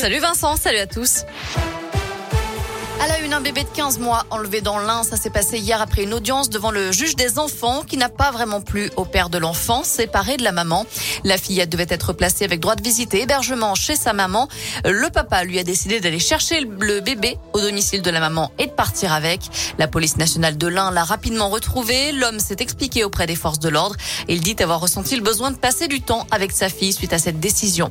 Salut Vincent, salut à tous. À la une, un bébé de 15 mois enlevé dans l'Ain. Ça s'est passé hier après une audience devant le juge des enfants qui n'a pas vraiment plu au père de l'enfant, séparé de la maman. La fillette devait être placée avec droit de visite et hébergement chez sa maman. Le papa lui a décidé d'aller chercher le bébé au domicile de la maman et de partir avec. La police nationale de l'Ain l'a rapidement retrouvé. L'homme s'est expliqué auprès des forces de l'ordre. Il dit avoir ressenti le besoin de passer du temps avec sa fille suite à cette décision.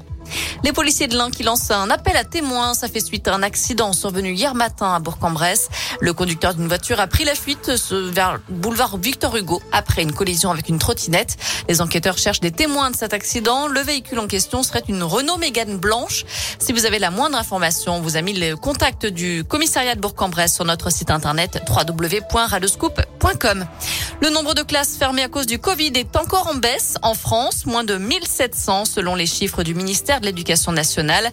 Les policiers de l'Ain qui lancent un appel à témoins, ça fait suite à un accident survenu hier matin à Bourg-en-Bresse. Le conducteur d'une voiture a pris la fuite vers le boulevard Victor Hugo après une collision avec une trottinette. Les enquêteurs cherchent des témoins de cet accident. Le véhicule en question serait une Renault Mégane blanche. Si vous avez la moindre information, on vous a mis le contact du commissariat de Bourg-en-Bresse sur notre site internet www.radoscoop.com. Le nombre de classes fermées à cause du Covid est encore en baisse en France, moins de 1700 selon les chiffres du ministère de l'Éducation nationale.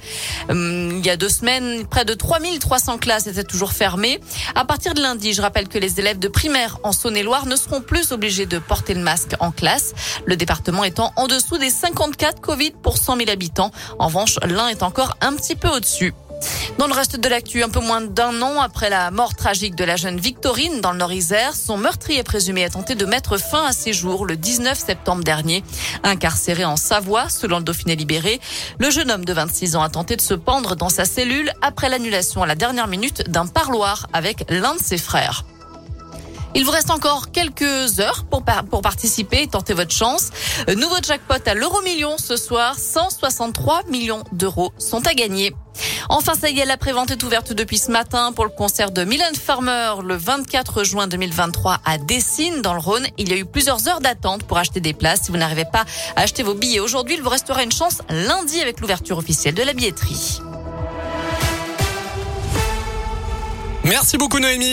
Hum, il y a deux semaines, près de 3300 classes étaient toujours fermées. À partir de lundi, je rappelle que les élèves de primaire en Saône-et-Loire ne seront plus obligés de porter le masque en classe, le département étant en dessous des 54 Covid pour 100 000 habitants. En revanche, l'un est encore un petit peu au-dessus. Dans le reste de l'actu, un peu moins d'un an après la mort tragique de la jeune Victorine dans le Nord-Isère, son meurtrier présumé a tenté de mettre fin à ses jours le 19 septembre dernier. Incarcéré en Savoie, selon le Dauphiné libéré, le jeune homme de 26 ans a tenté de se pendre dans sa cellule après l'annulation à la dernière minute d'un parloir avec l'un de ses frères. Il vous reste encore quelques heures pour, pour participer et tenter votre chance. Nouveau jackpot à l'euro million ce soir. 163 millions d'euros sont à gagner. Enfin, ça y est, la prévente est ouverte depuis ce matin pour le concert de Mylène Farmer le 24 juin 2023 à Dessines, dans le Rhône. Il y a eu plusieurs heures d'attente pour acheter des places. Si vous n'arrivez pas à acheter vos billets aujourd'hui, il vous restera une chance lundi avec l'ouverture officielle de la billetterie. Merci beaucoup Noémie.